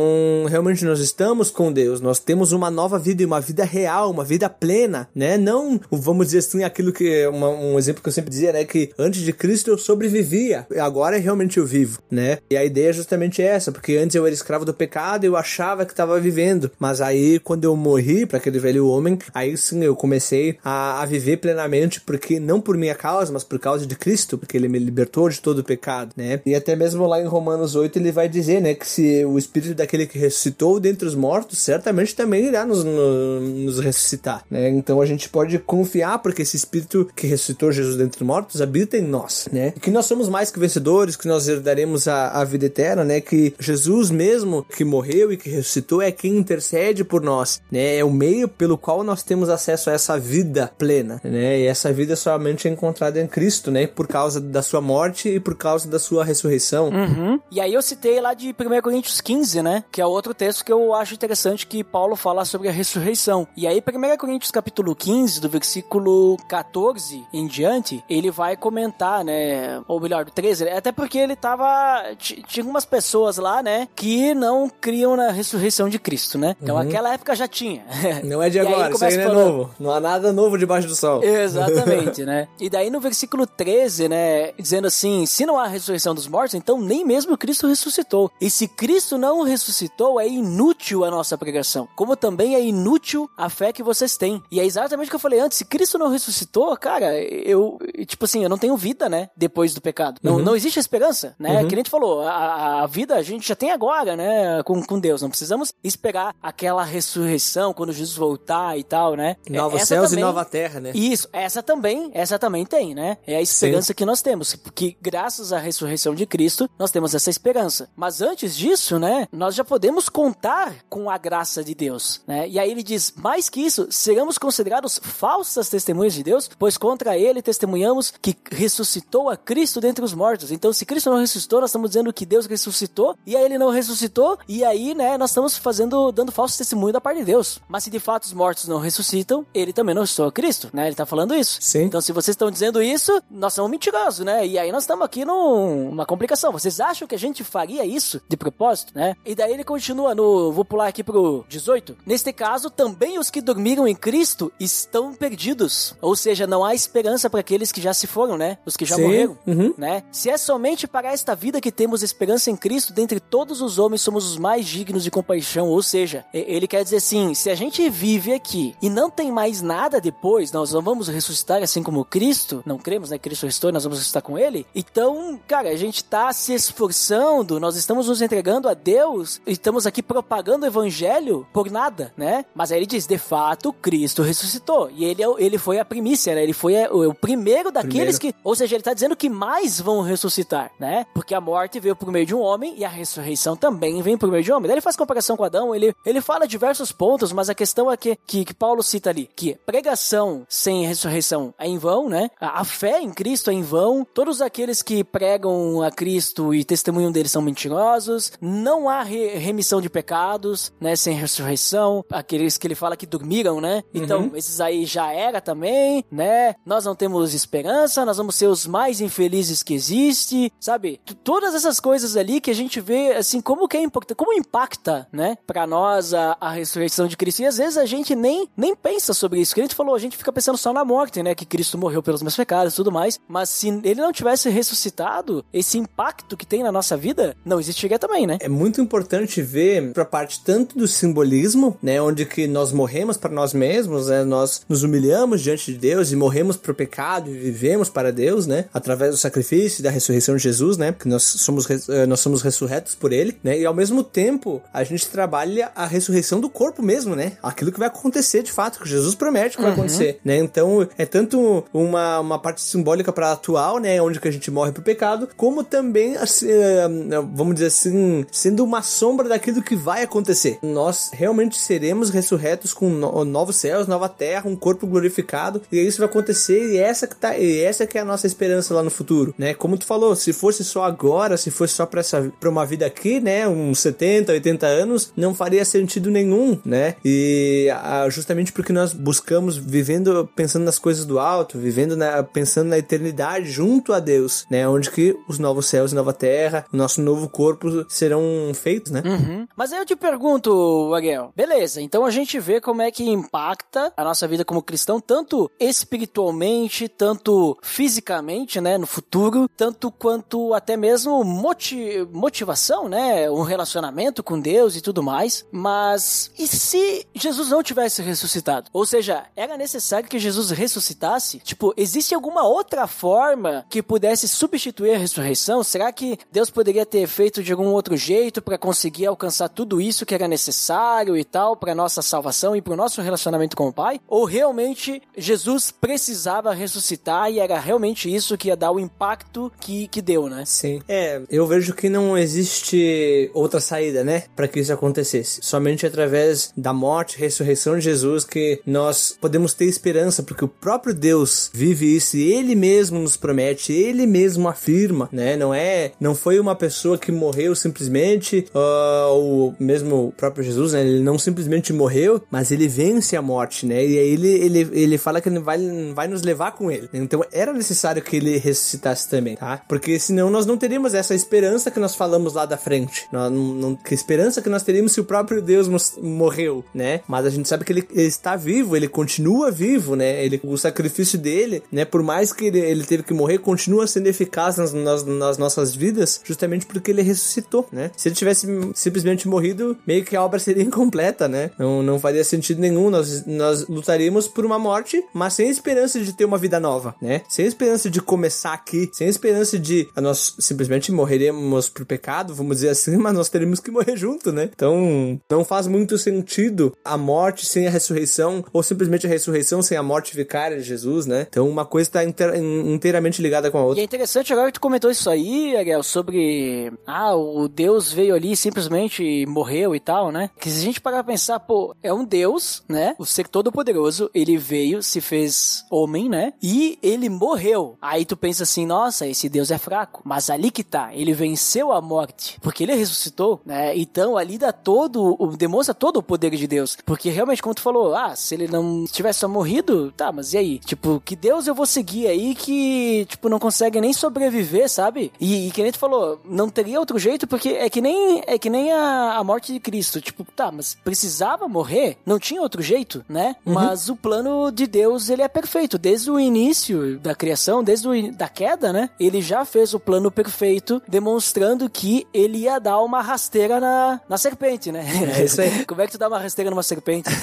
[SPEAKER 4] realmente nós estamos com Deus, nós temos uma nova vida e uma vida real, uma vida plena, né? Não, vamos dizer assim, aquilo que uma- um exemplo que eu sempre dizia, né, que antes de Cristo eu sobrevivia, agora realmente eu vivo, né? E a ideia é justamente essa, porque antes eu era escravo do pecado, eu achava que estava vivendo, mas aí quando eu morri para aquele velho homem, aí sim eu comecei a, a viver plenamente, porque não por minha causa, mas por causa de Cristo, porque ele me libertou de todo o pecado, né? E até mesmo lá em Romanos 8 ele vai dizer, né, que se o espírito daquele que ressuscitou dentre os mortos, certamente também irá nos, no- nos ressuscitar, né? Então a gente pode confiar porque esse espírito que ressuscitou Jesus dentre os mortos habita em nós, né? E que nós somos mais que vencedores, que nós herdaremos a, a vida eterna, né? Que Jesus mesmo que morreu e que ressuscitou é quem intercede por nós, né? É o meio pelo qual nós temos acesso a essa vida plena, né? E essa vida somente é encontrada em Cristo, né? Por causa da sua morte e por causa da sua ressurreição.
[SPEAKER 3] Uhum. E aí eu citei lá de 1 Coríntios 15, né? Que é outro texto que eu acho interessante que Paulo fala sobre a ressurreição. E aí 1 Coríntios capítulo 15, do versículo 14 em diante, ele vai comentar, né? Ou melhor, do 13, até porque ele tava... Tinha algumas pessoas lá, né? Que não criam na ressurreição de Cristo, né? Então aquela época já tinha.
[SPEAKER 4] Não é de
[SPEAKER 3] aí
[SPEAKER 4] agora, isso aí não é
[SPEAKER 3] falando-
[SPEAKER 4] novo. Não há nada novo debaixo do sol.
[SPEAKER 3] Exatamente, né? E daí no versículo 13, né, dizendo assim: se não há ressurreição dos mortos, então nem mesmo Cristo ressuscitou. E se Cristo não ressuscitou, é inútil a nossa pregação, como também é inútil a fé que vocês têm. E é exatamente o que eu falei antes: se Cristo não ressuscitou, cara, eu, tipo assim, eu não tenho vida, né, depois do pecado. Não, não existe esperança, né? Que nem a gente falou, a, a vida a gente já tem agora, né, com, com Deus. Não precisamos esperar aquela ressurreição quando Jesus voltar e tal, né?
[SPEAKER 4] Novos
[SPEAKER 3] Essa
[SPEAKER 4] céus
[SPEAKER 3] também-
[SPEAKER 4] e nova terra, né?
[SPEAKER 3] isso, essa também, essa também tem, né? É a esperança que nós temos, porque graças à ressurreição de Cristo, nós temos essa esperança. Mas antes disso, né, nós já podemos contar com a graça de Deus, né? E aí ele diz, mais que isso, seremos considerados falsas testemunhas de Deus, pois contra ele testemunhamos que ressuscitou a Cristo dentre os mortos. Então, se Cristo não ressuscitou, nós estamos dizendo que Deus ressuscitou, e aí ele não ressuscitou, e aí, né, nós estamos fazendo, dando falso testemunho da parte de Deus. Mas se de fato os mortos não ressuscitam, ele também não ressuscitou a Cristo, né? Ele tá falando isso.
[SPEAKER 4] Sim.
[SPEAKER 3] Então, se vocês estão dizendo isso, nós somos mentirosos, né? E aí nós estamos aqui numa aplicação. Vocês acham que a gente faria isso de propósito, né? E daí ele continua no, vou pular aqui pro 18. Neste caso, também os que dormiram em Cristo estão perdidos. Ou seja, não há esperança para aqueles que já se foram, né? Os que já
[SPEAKER 4] Sim.
[SPEAKER 3] morreram,
[SPEAKER 4] Uhum.
[SPEAKER 3] né? Se é somente para esta vida que temos esperança em Cristo, dentre todos os homens somos os mais dignos de compaixão. Ou seja, ele quer dizer assim: se a gente vive aqui e não tem mais nada depois, nós não vamos ressuscitar assim como Cristo, não cremos, né? Cristo ressuscitou, nós vamos ressuscitar com ele. Então, cara, a gente tá se esforçando, nós estamos nos entregando a Deus, e estamos aqui propagando o evangelho por nada, né? Mas aí ele diz: de fato, Cristo ressuscitou. E ele, é ele foi a primícia, né? Ele foi a- o, primeiro daqueles
[SPEAKER 4] Primeiro.
[SPEAKER 3] que. Ou seja, ele tá dizendo que mais vão ressuscitar, né? Porque a morte veio por meio de um homem e a ressurreição também vem por meio de um homem. Daí ele faz comparação com Adão, ele, ele fala diversos pontos, mas a questão é que, que, que Paulo cita ali: que pregação sem ressurreição é em vão, né? A, a fé em Cristo é em vão. Todos aqueles que pregam a Cristo e testemunham dele são mentirosos. Não há re- remissão de pecados, né? Sem ressurreição. Aqueles que ele fala que dormiram, né? Então, esses aí já era também, né? Nós não temos esperança, nós vamos ser os mais infelizes que existe, sabe? Todas essas coisas ali que a gente vê, assim, como que é importante, como impacta, né? Pra nós a, a ressurreição de Cristo. E às vezes a gente nem, nem pensa sobre isso. Que a gente falou, a gente fica pensando só na morte, né? Que Cristo morreu pelos meus pecados e tudo mais. Mas se ele não tivesse ressuscitado, esse impacto que tem na nossa vida não existiria também, né?
[SPEAKER 4] É muito importante ver pra parte tanto do simbolismo, né, onde que nós morremos para nós mesmos, né, nós nos humilhamos diante de Deus e morremos pro pecado e vivemos para Deus, né, através do sacrifício e da ressurreição de Jesus, né, porque nós somos eh, nós somos ressurretos por ele, né, e ao mesmo tempo a gente trabalha a ressurreição do corpo mesmo, né, aquilo que vai acontecer de fato, que Jesus promete que vai acontecer, né, então é tanto uma, uma parte simbólica para atual, né, onde que a gente morre pro pecado, como também assim, eh, vamos dizer assim, sendo uma sombra daquilo que vai acontecer. Nós realmente seremos ressurretos com no- novos céus, nova terra, um corpo glorificado, e isso vai acontecer e essa que tá, e essa que é a nossa esperança lá no futuro, né? Como tu falou, se fosse só agora, se fosse só para essa para uma vida aqui, né, uns 70, 80 anos, não faria sentido nenhum, né? E justamente porque nós buscamos vivendo pensando nas coisas do alto, vivendo na, pensando na eternidade junto a Deus, né? Onde que os novos céus e nova terra, nosso novo corpo serão feitos, né?
[SPEAKER 3] Uhum. Mas aí eu te pergunto, Ariel, beleza, então a gente vê como é que impacta a nossa vida como cristão, tanto espiritualmente, tanto fisicamente, né, no futuro, tanto quanto até mesmo moti motivação, né, um relacionamento com Deus e tudo mais. Mas e se Jesus não tivesse ressuscitado? Ou seja, era necessário que Jesus ressuscitasse? Tipo, existe alguma outra forma que pudesse substituir a ressurreição? Será que Deus poderia ter feito de algum outro jeito para conseguir alcançar tudo isso que era necessário e tal para nossa salvação e para o nosso relacionamento com o Pai? Ou realmente Jesus precisava ressuscitar e era realmente isso que ia dar o impacto que, que deu, né?
[SPEAKER 4] Sim. É, eu vejo que não existe outra saída, né, para que isso acontecesse. Somente através da morte e ressurreição de Jesus que nós podemos ter esperança, porque o próprio Deus vive isso e ele mesmo nos promete, ele mesmo afirma, né? Não é, não foi uma pessoa que morreu simplesmente, ah, ou mesmo o próprio Jesus, né? Ele não simplesmente morreu, mas ele vence a morte, né? E aí ele, ele, ele fala que ele vai, vai nos levar com ele. Então era necessário que ele ressuscitasse também, tá? Porque senão nós não teríamos essa esperança que nós falamos lá da frente. Nós não, não- que esperança que nós teríamos se o próprio Deus morreu, né? Mas a gente sabe que ele, ele está vivo, ele continua vivo, né? Ele, o sacrifício dele, né? Por mais que ele, ele teve que morrer, continua sendo eficaz nas, nas, nas nossas vidas, justamente porque ele ressuscitou, né? Se ele tivesse simplesmente morrido, meio que a obra seria incompleta, né? Não, não faria sentido nenhum. Nós, nós lutaríamos por uma morte, mas sem esperança de ter uma vida nova, né? Sem esperança de começar aqui, sem esperança de nós simplesmente morreríamos por pecado, vamos dizer assim, mas nós teríamos que morrer junto, né? Então, não faz muito sentido a morte sem a ressurreição, ou simplesmente a ressurreição sem a morte vicária de Jesus, né? Então, uma coisa está inteiramente ligada com a
[SPEAKER 3] E
[SPEAKER 4] outra.
[SPEAKER 3] é interessante agora que tu comentou isso aí, Ariel, sobre. Ah, o Deus veio ali e simplesmente morreu e tal, né? Que se a gente parar pra pensar, pô, é um Deus, né? O ser todo-poderoso, ele veio, se fez homem, né? E ele morreu. Aí tu pensa assim, nossa, esse Deus é fraco. Mas ali que tá, ele venceu a morte, porque ele ressuscitou, né? Então ali dá todo, demonstra todo o poder de Deus. Porque realmente, como tu falou, ah, se ele não tivesse só morrido, tá, mas e aí? Tipo, que Deus eu vou seguir aí que, tipo, não consegue nem sobreviver, sabe? E, e que nem tu falou, não teria outro jeito, porque é que nem, é que nem a, a morte de Cristo. Tipo, tá, mas precisava morrer? Não tinha outro jeito, né?
[SPEAKER 4] Uhum.
[SPEAKER 3] Mas o plano de Deus, ele é perfeito. Desde o início da criação, desde o, da queda, né? Ele já fez o plano perfeito, demonstrando que ele ia dar uma rasteira na, na serpente, né?
[SPEAKER 4] É isso aí.
[SPEAKER 3] Como é que tu dá uma rasteira numa serpente?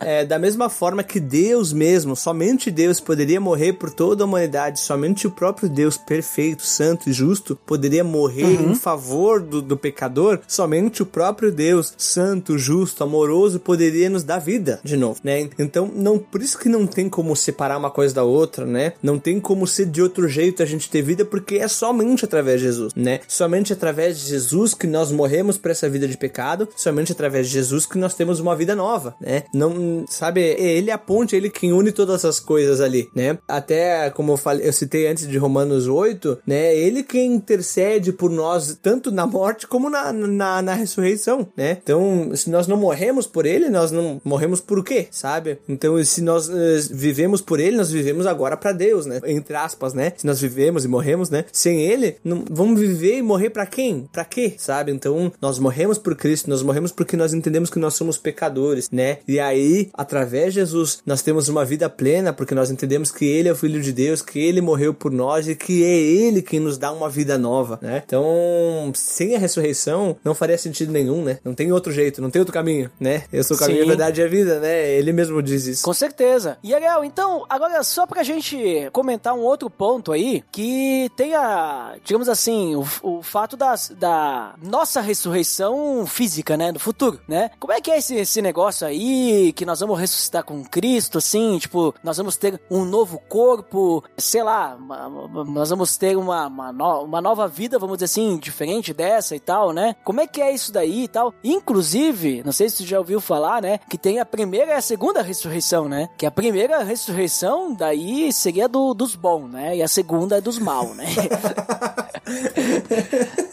[SPEAKER 4] É, da mesma forma que Deus mesmo, somente Deus poderia morrer por toda a humanidade, somente o próprio Deus perfeito, santo e justo poderia morrer em favor do, do pecador, somente o próprio Deus, santo, justo, amoroso, poderia nos dar vida de novo, né? Então, não, por isso que não tem como separar uma coisa da outra, né? Não tem como ser de outro jeito a gente ter vida, porque é somente através de Jesus, né? Somente através de Jesus que nós morremos para essa vida de pecado, somente através de Jesus que nós temos uma vida nova, né? Não, sabe, ele é a ponte, ele quem une todas essas coisas ali, né? Até como eu falei, eu citei antes de Romanos 8, né? Ele quem intercede por nós tanto na morte como na, na, na ressurreição, né? Então, se nós não morremos por ele, nós não morremos por quê, sabe? Então, se nós eh, vivemos por ele, nós vivemos agora para Deus, né? Entre aspas, né? Se nós vivemos e morremos, né? Sem ele, não, vamos viver e morrer para quem? Para quê, sabe? Então, nós morremos por Cristo, nós morremos porque nós entendemos que nós somos pecadores, né? E aí, através de Jesus, nós temos uma vida plena porque nós entendemos que ele é o filho de Deus, que ele morreu por nós e que é ele quem nos dá uma vida nova, né? Então, sem a ressurreição, não faria sentido nenhum, né? Não tem outro jeito, não tem outro caminho, né? Eu sou o caminho, a
[SPEAKER 3] Sim.
[SPEAKER 4] verdade e a vida, né? Ele mesmo diz isso.
[SPEAKER 3] Com certeza. E Ariel, então, agora só pra gente comentar um outro ponto aí, que tem a, digamos assim, o, o fato das, da nossa ressurreição física, né, no futuro, né? Como é que é esse, esse negócio aí, que nós vamos ressuscitar com Cristo, assim, tipo, nós vamos ter um novo corpo, sei lá, nós vamos ter uma, uma, no- uma nova vida, vamos dizer assim, diferente dessa e tal, né? Como é que é isso daí e tal? Inclusive, não sei se você já ouviu falar, né, que tem a primeira e a segunda ressurreição, né? Que a primeira ressurreição daí seria do, dos bons, né? E a segunda é dos maus, né?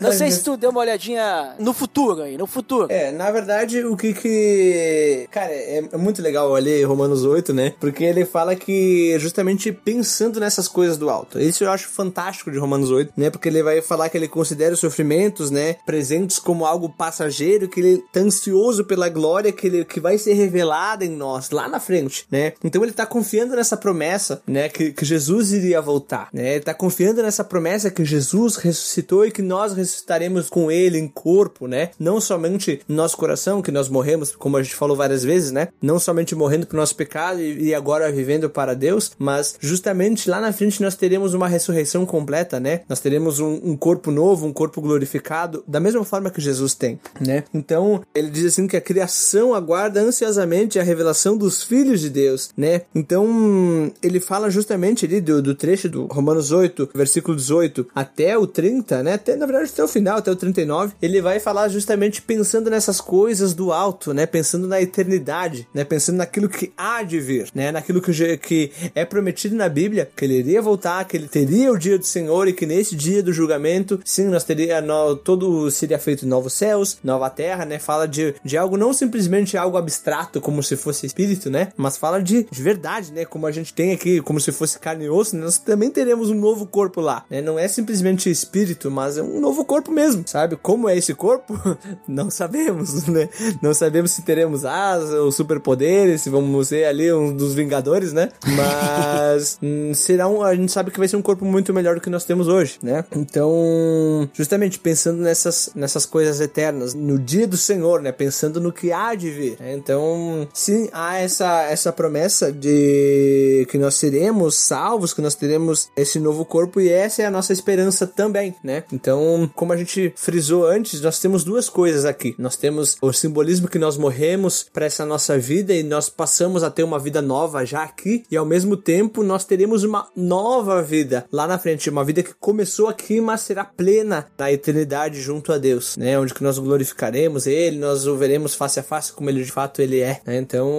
[SPEAKER 3] Não sei se tu deu uma olhadinha no futuro aí, no futuro.
[SPEAKER 4] É, na verdade, o que que. Cara, é, é muito legal ler Romanos 8, né? Porque ele fala que justamente pensando nessas coisas do alto. Isso eu acho fantástico de Romanos 8, né? Porque ele vai falar que ele considera os sofrimentos, né? Presentes como algo passageiro, que ele tá ansioso pela glória que, ele, que vai ser revelada em nós lá na frente, né? Então ele tá confiando nessa promessa, né? Que, que Jesus iria voltar, né? Ele tá confiando nessa promessa que Jesus ressuscitou e que nós ressuscitaremos com ele em corpo, né? Não somente no nosso coração, que nós morremos, como a gente falou várias vezes, né? Não somente morrendo pro nosso pecado e agora vivendo para Deus, mas justamente lá na frente nós teremos uma ressurreição completa, né? Nós teremos um, um corpo novo, um corpo glorificado, da mesma forma que Jesus tem, né? Então, ele diz assim que a criação aguarda ansiosamente a revelação dos filhos de Deus, né? Então, ele fala justamente ali do, do trecho do Romanos 8, versículo 18 até o 30, né? Até, na verdade, até o final, até o 39, ele vai falar justamente pensando nessas coisas do alto, né? Pensando na eternidade, né? Pensando naquilo que há de vir, né? Naquilo que, que é prometido na Bíblia, que ele iria voltar, que ele teria o dia do Senhor e que nesse dia do julgamento, sim, nós teria no, todo seria feito novos céus, nova terra, né? Fala de, de algo não simplesmente algo abstrato como se fosse espírito, né? Mas fala de, de verdade, né? Como a gente tem aqui, como se fosse carne e osso, né? nós também teremos um novo corpo lá, né? Não é simplesmente espírito, mas é um novo corpo mesmo, sabe? Como é esse corpo? Não sabemos, né? Não sabemos se teremos asas ou superpoderes, se vamos ser ali um dos Vingadores, né? Mas hum, será um, a gente sabe que vai ser um corpo muito melhor do que nós temos hoje, né? Então, justamente pensando nessas, nessas coisas eternas, no dia do Senhor, né? Pensando no que há de vir. né? Então, sim, há essa, essa promessa de que nós seremos salvos, que nós teremos esse novo corpo e essa é a nossa esperança também, né? Então, como a gente frisou antes, nós temos duas coisas aqui. Nós temos o simbolismo que nós morremos para essa nossa vida e nós passamos a ter uma vida nova já aqui e ao mesmo tempo nós teremos uma nova vida lá na frente, uma vida que começou aqui, mas será plena na eternidade junto a Deus, né? Onde que nós glorificaremos ele, nós o veremos face a face como ele de fato ele é, né? Então,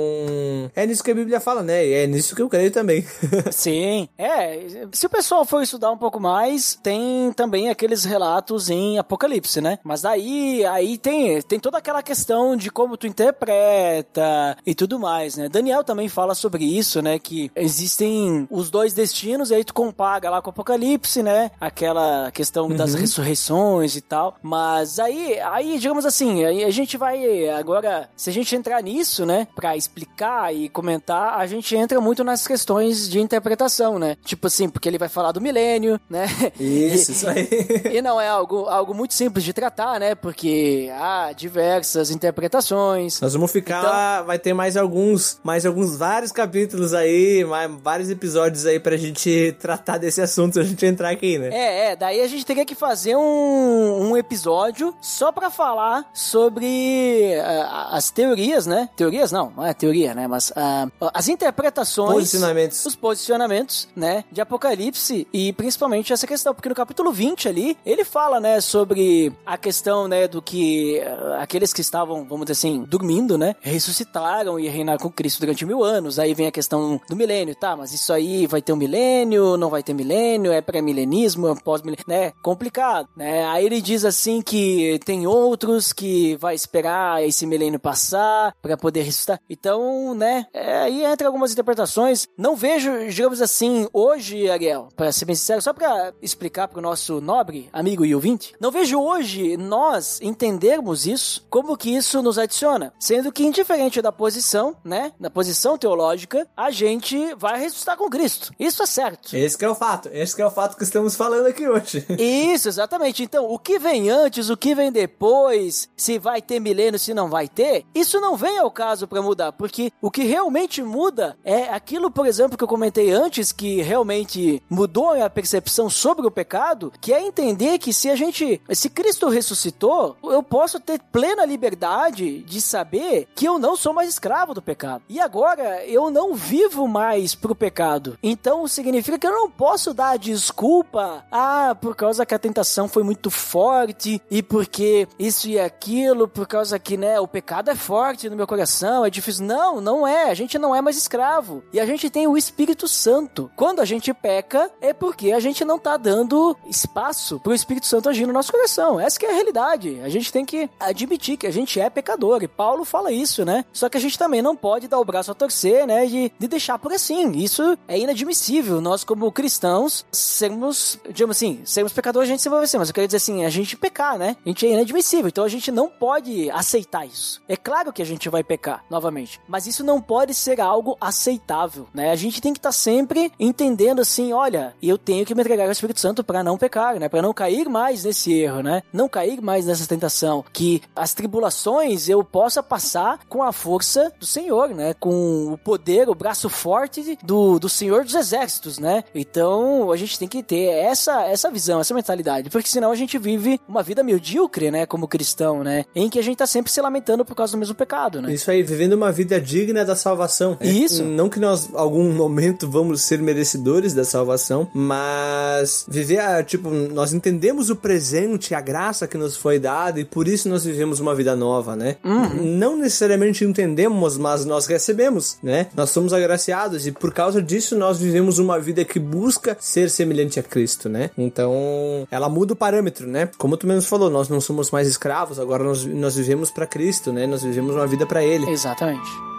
[SPEAKER 4] é nisso que a Bíblia fala, né? E é nisso que eu creio também.
[SPEAKER 3] Sim, é. Se o pessoal for estudar um pouco mais, tem também aqueles relatos em Apocalipse, né? Mas daí aí tem, tem toda aquela questão de como tu interpreta e tudo mais, né? Daniel também fala sobre isso, né? Que existem os dois destinos e aí tu compara lá com o Apocalipse, né? Aquela questão uhum. das ressurreições e tal. Mas aí, aí digamos assim, aí a gente vai agora, se a gente entrar nisso, né? Pra explicar e comentar, a gente entra muito nas questões de interpretação, né? Tipo assim, porque ele vai falar do milênio, né?
[SPEAKER 4] Isso, isso aí.
[SPEAKER 3] e não é algo, algo muito simples de tratar, né? Porque há diversas interpretações.
[SPEAKER 4] Nós vamos ficar, então... vai ter mais alguns, mais alguns vários capítulos aí, mais, vários episódios aí pra gente tratar desse assunto, a gente entrar aqui, né?
[SPEAKER 3] É, é, daí a gente teria que fazer um, um episódio só pra falar sobre uh, as teorias, né? Teorias não, não é teoria, né? Mas uh, as interpretações.
[SPEAKER 4] Posicionamentos.
[SPEAKER 3] Os posicionamentos, né? De Apocalipse e principalmente essa questão, porque no capítulo 20 ali, ele fala, né, sobre a questão, né, do que uh, aqueles que estavam, vamos dizer assim, dormindo, né, ressuscitaram e reinar com Cristo durante mil anos. Aí vem a questão do milênio, tá? Mas isso aí vai ter um milênio, não vai ter milênio, é pré-milenismo, é pós-milênio, né? Complicado, né? Aí ele diz assim que tem outros que vai esperar esse milênio passar para poder ressuscitar. Então, né, é, aí entra algumas interpretações. Não vejo, digamos assim, hoje, Ariel, para ser bem sincero, só para explicar para o nosso nobre amigo e ouvinte, não vejo hoje nós entendermos isso, como que isso nos adiciona, sendo que indiferente da posição, né, da posição teológica, a gente vai ressuscitar com Cristo. Isso é certo.
[SPEAKER 4] Esse é o fato. Esse é o fato que estamos falando aqui hoje.
[SPEAKER 3] Isso, exatamente. Então, o que vem antes, o que vem depois, se vai ter milênio, se não vai ter, isso não vem ao caso para mudar, porque o que realmente muda é aquilo, por exemplo, que eu comentei antes, que realmente mudou a percepção sobre o pecado, que é entender que se a gente, se Cristo ressuscitou, eu posso ter plena liberdade de saber que eu não sou mais escravo do pecado. E agora eu não vivo mais pro pecado. Então significa que eu não posso dar desculpa, ah, por causa que a tentação foi muito forte e porque isso e aquilo, por causa que, né, o pecado é forte no meu coração, é difícil. Não, não é. A gente não é mais escravo. E a gente tem o Espírito Santo. Quando a gente peca, é porque a gente não tá dando espaço pro Espírito Santo agir no nosso coração. Essa é a realidade. A gente tem que admitir que a gente é pecador. E Paulo fala isso, né? Só que a gente também não pode dar o braço a torcer, né? De, de deixar por assim. Isso é inadmissível. Nós, como cristãos, sermos, digamos assim, sermos pecadores, a gente se vai ser. Mas eu quero dizer assim, a gente pecar, né? A gente é inadmissível. Então a gente não pode aceitar isso. É claro que a gente vai pecar, novamente. Mas isso não pode ser algo aceitável, né? A gente tem que estar tá sempre entendendo assim, olha, eu tenho que me entregar ao Espírito Santo para não pecar, né? Para não cair mais nesse erro, né? Não cair mais nessa tentação. Que as tribulações eu possa passar com a força do Senhor, né? Com o poder, o braço forte do, do Senhor dos Exércitos, né? Então a gente tem que ter essa, essa visão, essa mentalidade, porque senão a gente vive uma vida medíocre, né? Como cristão, né? Em que a gente tá sempre se lamentando por causa do mesmo pecado, né?
[SPEAKER 4] Isso aí, vivendo uma vida digna da salvação.
[SPEAKER 3] Né? Isso.
[SPEAKER 4] Não que nós, algum momento, vamos ser merecedores da salvação, mas viver, a, tipo, nós entendemos o presente, a graça que nos foi dada e por isso nós vivemos uma vida nova, né? Uhum. Não necessariamente entendemos, mas nós recebemos, né? Nós somos agraciados e por causa disso nós vivemos uma vida que busca ser semelhante a Cristo, né? Então, ela muda o parâmetro, né? Como tu mesmo falou, nós não somos mais escravos, agora nós, nós vivemos para Cristo, né? Nós vivemos uma vida para Ele.
[SPEAKER 3] Exatamente.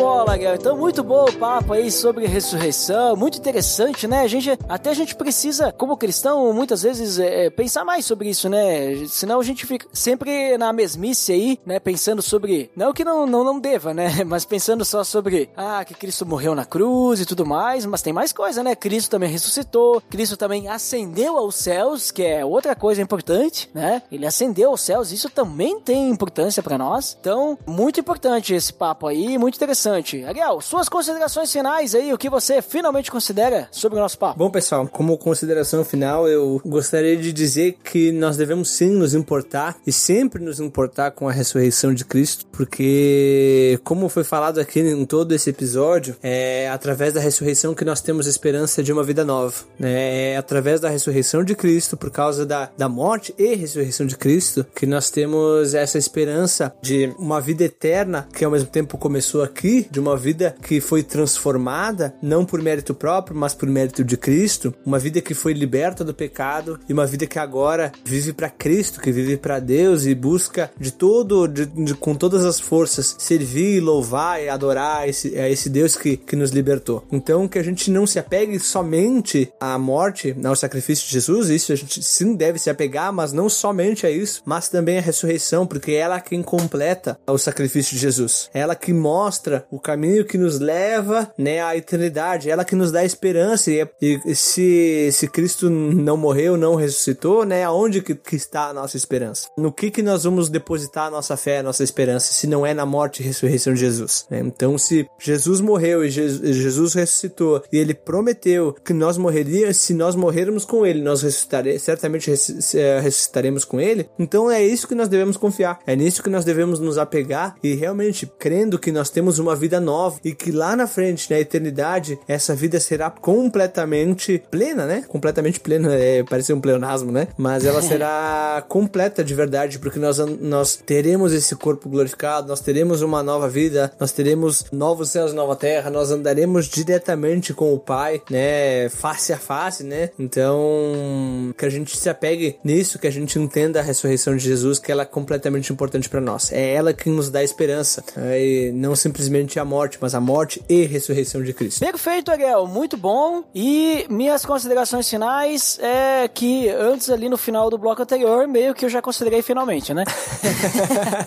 [SPEAKER 3] Bola, galera. Então, muito bom o papo aí sobre ressurreição. Muito interessante, né? A gente, até a gente precisa, como cristão, muitas vezes é, é, pensar mais sobre isso, né? Senão a gente fica sempre na mesmice aí, né? Pensando sobre. Não que não, não, não deva, né? Mas pensando só sobre. Ah, que Cristo morreu na cruz e tudo mais. Mas tem mais coisa, né? Cristo também ressuscitou. Cristo também ascendeu aos céus, que é outra coisa importante, né? Ele ascendeu aos céus. Isso também tem importância para nós. Então, muito importante esse papo aí. Muito interessante. Ariel, suas considerações finais aí, o que você finalmente considera sobre o nosso papo?
[SPEAKER 4] Bom, pessoal, como consideração final, eu gostaria de dizer que nós devemos sim nos importar e sempre nos importar com a ressurreição de Cristo, porque, como foi falado aqui em todo esse episódio, é através da ressurreição que nós temos esperança de uma vida nova. Né? É através da ressurreição de Cristo, por causa da, da morte e ressurreição de Cristo, que nós temos essa esperança de uma vida eterna que ao mesmo tempo começou passou de uma vida que foi transformada, não por mérito próprio, mas por mérito de Cristo, uma vida que foi liberta do pecado e uma vida que agora vive para Cristo, que vive para Deus e busca de todo, de, de, com todas as forças, servir, louvar e adorar esse, a esse Deus que, que nos libertou. Então, que a gente não se apegue somente à morte, ao sacrifício de Jesus, isso a gente sim deve se apegar, mas não somente a isso, mas também à ressurreição, porque ela é quem completa o sacrifício de Jesus. Ela que mostra o caminho que nos leva né, à eternidade, ela que nos dá esperança. E, e se, se Cristo não morreu, não ressuscitou, né, aonde que, que está a nossa esperança? No que, que nós vamos depositar a nossa fé, a nossa esperança, se não é na morte e ressurreição de Jesus? Né? Então, se Jesus morreu e Jesus ressuscitou e ele prometeu que nós morreríamos, se nós morrermos com ele, nós ressuscitaremos, certamente eh, ressuscitaremos com ele. Então é isso que nós devemos confiar, é nisso que nós devemos nos apegar e realmente crendo que nós temos uma vida nova e que lá na frente, na eternidade, essa vida será completamente plena, né? Completamente plena, é, parece um pleonasmo, né? Mas ela será completa de verdade, porque nós, nós teremos esse corpo glorificado, nós teremos uma nova vida, nós teremos novos céus e nova terra, nós andaremos diretamente com o Pai, né? Face a face, né? Então, que a gente se apegue nisso, que a gente entenda a ressurreição de Jesus, que ela é completamente importante para nós. É ela que nos dá esperança, e não simplesmente a morte, mas a morte e ressurreição de Cristo.
[SPEAKER 3] Perfeito, Ariel, muito bom. E minhas considerações finais é que antes ali no final do bloco anterior, meio que eu já considerei finalmente, né?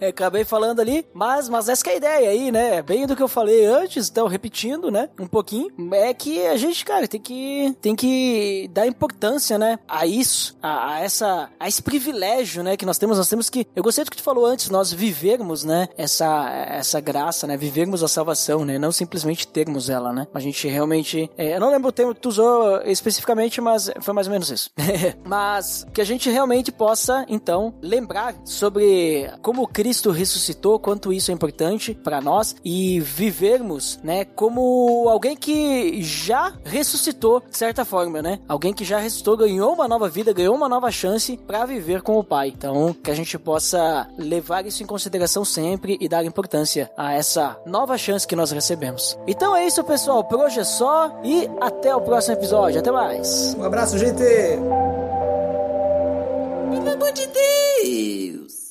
[SPEAKER 3] Acabei falando ali, mas, mas essa é a ideia aí, né? Bem do que eu falei antes, então repetindo, né? Um pouquinho, é que a gente, cara, tem que tem que dar importância, né? A isso, a, a essa, a esse privilégio, né? Que nós temos, nós temos que, eu gostei do que tu falou antes, nós vivermos, né? Essa, essa graça, né? Vivermos a salvação, né? Não simplesmente termos ela, né? A gente realmente, é, eu não lembro o termo que tu usou especificamente, mas foi mais ou menos isso. mas que a gente realmente possa, então, lembrar sobre como Cristo ressuscitou, quanto isso é importante para nós e vivermos, né? Como alguém que já ressuscitou, de certa forma, né? Alguém que já ressuscitou, ganhou uma nova vida, ganhou uma nova chance para viver com o Pai. Então, que a gente possa levar isso em consideração sempre e dar importância a essa nova chance que nós recebemos. Então é isso, pessoal. Por hoje é só e até o próximo episódio. Até mais.
[SPEAKER 4] Um abraço, gente!
[SPEAKER 2] Pelo amor de Deus!